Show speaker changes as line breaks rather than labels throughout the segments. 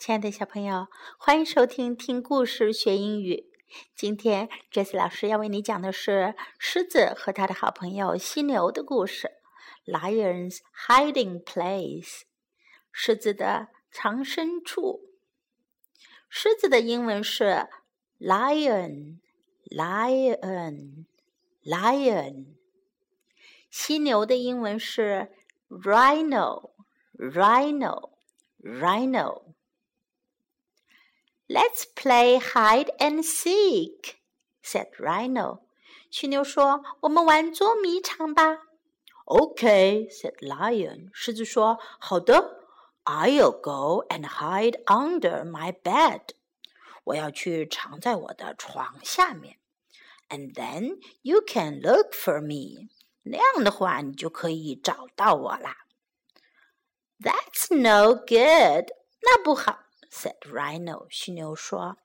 亲爱的小朋友，欢迎收听听故事学英语。今天，Jess 老师要为你讲的是狮子和他的好朋友犀牛的故事。Lion's hiding place，狮子的藏身处。狮子的英文是 lion，lion，lion。犀牛的英文是 rhino，rhino，rhino。Let's play hide and seek," said Rhino. 犀牛说：“我们玩捉迷藏吧。”
Okay, said Lion. 狮子说：“好的，I'll go and hide under my bed. 我要去藏在我的床下面。And then you can look for me. 那样的话，你就可以找到我啦。
That's no good. 那不好。
said Rhino. 犀牛说：“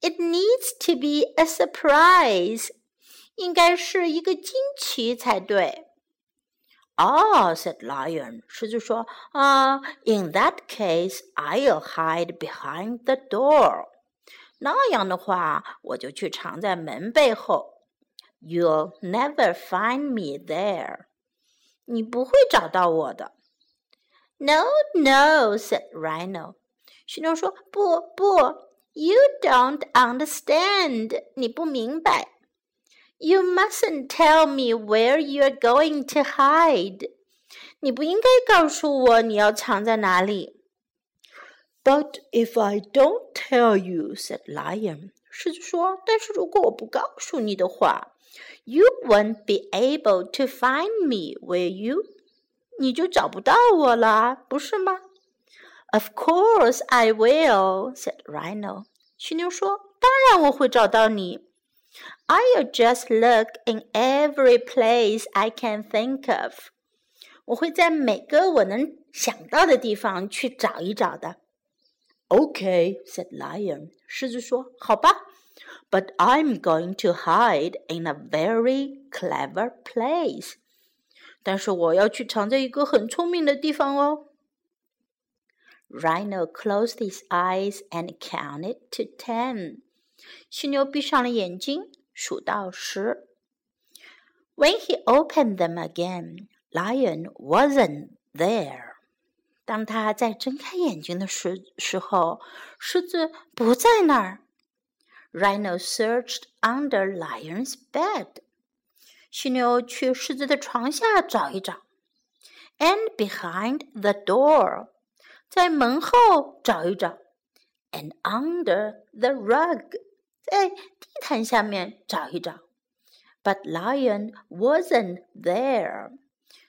It needs to be a surprise，应该是一个惊奇才对。”
Oh, said Lion. 狮子说：“啊、uh,，In that case, I'll hide behind the door. 那样的话，我就去藏在门背后。You'll never find me there.
你不会找到我的。”No, no, said Rhino.
犀牛说：“不不，
You don't understand，你不明白。You mustn't tell me where you're going to hide，你不应该告诉我你要藏在哪里。”
But if I don't tell you, said Lion，
狮子说：“但是如果我不告诉你的话，You won't be able to find me, will you？你就找不到我了，不是吗？”
Of course I will," said Rhino.
犀牛说：“当然我会找到你。I'll just look in every place I can think of. 我会在每个我能想到的地方去找一找的。”
Okay, said Lion.
狮子说：“好吧。”
But I'm going to hide in a very clever place.
但是我要去藏在一个很聪明的地方哦。
Rhino closed his eyes and counted to ten.
犀牛闭上了眼睛，数到十。When he opened them again, Lion wasn't there. 当他再睁开眼睛的时时候，狮子不在那儿。Rhino searched under Lion's bed. 犀牛去狮子的床下找一找。And behind the door. 在门后找一找，and under the rug，在地毯下面找一找。But lion wasn't there，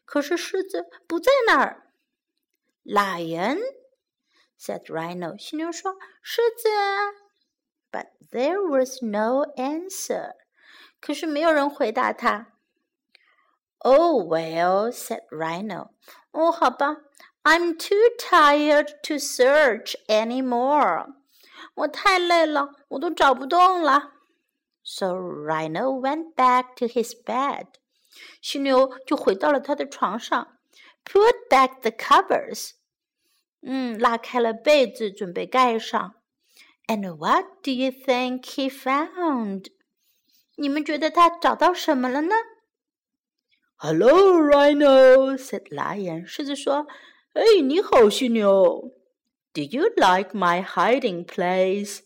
可是狮子不在那儿。Lion，said Rhino，犀牛说：“狮子。” But there was no answer，可是没有人回答他。Oh well，said Rhino，哦，好吧。 I'm too tired to search anymore. 我太累了，我都找不动了。So Rhino went back to his bed. 犀牛就回到了他的床上，put back the covers. 嗯，拉开了被子，准备盖上。And what do you think he found? 你们觉得他找到什么了呢？
Hello, Rhino," said Lion.
狮子说。
哎，你好，犀牛。Did you like my hiding place？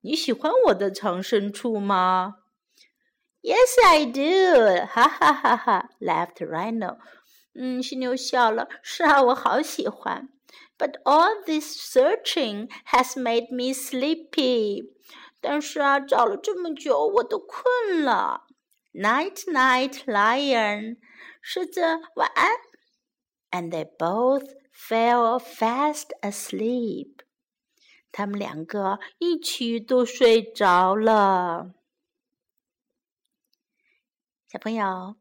你喜欢我的藏身处吗？
Yes, I do. 哈哈哈哈，laughed Rhino. 嗯，犀牛笑了。是啊，我好喜欢。But all this searching has made me sleepy. 但是啊，找了这么久，我都困了。Night, night, lion. 狮子，晚安。 And they both fell fast asleep。他们两个一起都睡着了。小朋友，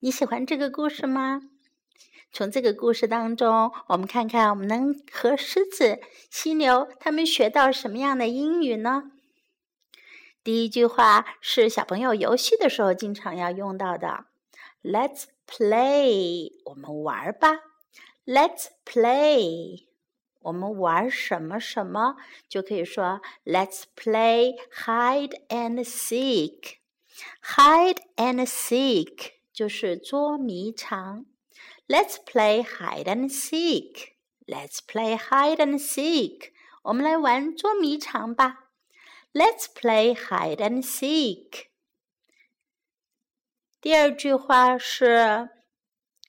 你喜欢这个故事吗？从这个故事当中，我们看看我们能和狮子、犀牛他们学到什么样的英语呢？第一句话是小朋友游戏的时候经常要用到的：“Let's play，我们玩吧。” Let's play. 我们玩什么什么，就可以说 Let's play hide and seek。Hide and seek 就是捉迷藏。Let's play hide and seek. Let's play hide and seek. 我们来玩捉迷藏吧。Let's play hide and seek. 第二句话是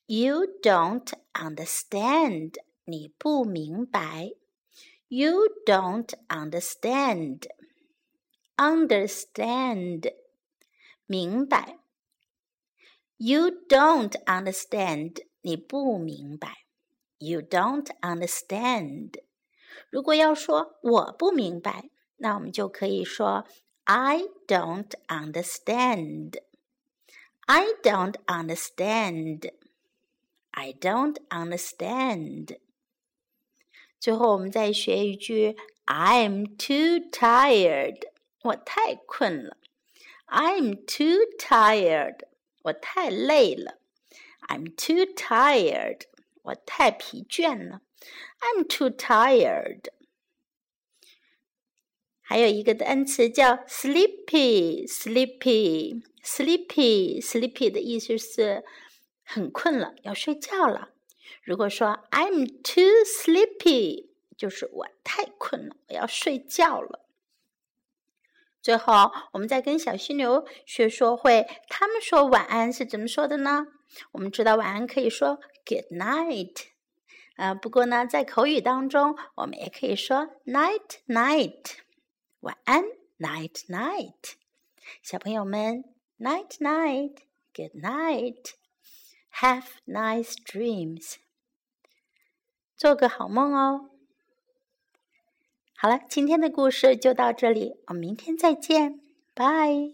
You don't understand. 你不明白。You don't understand. Understand. 明白。You don't understand. 你不明白。You don't understand。如果要说我不明白，那我们就可以说 I don't understand。I don't understand。I don't understand。最后，我们再学一句 I'm too tired。我太困了。I'm too tired。我太累了。I'm too tired。我太疲倦了。I'm too tired。 还有一个单词叫 sleepy，sleepy，sleepy，sleepy 的意思是很困了，要睡觉了。如果说 I'm too sleepy，就是我太困了，我要睡觉了。最后，我们再跟小犀牛学说会，他们说晚安是怎么说的呢？我们知道晚安可以说 Good night，啊，不过呢，在口语当中，我们也可以说 Night night，晚安 Night night，小朋友们 Night night，Good night，Have nice dreams，做个好梦哦。好了，今天的故事就到这里，我们明天再见，拜。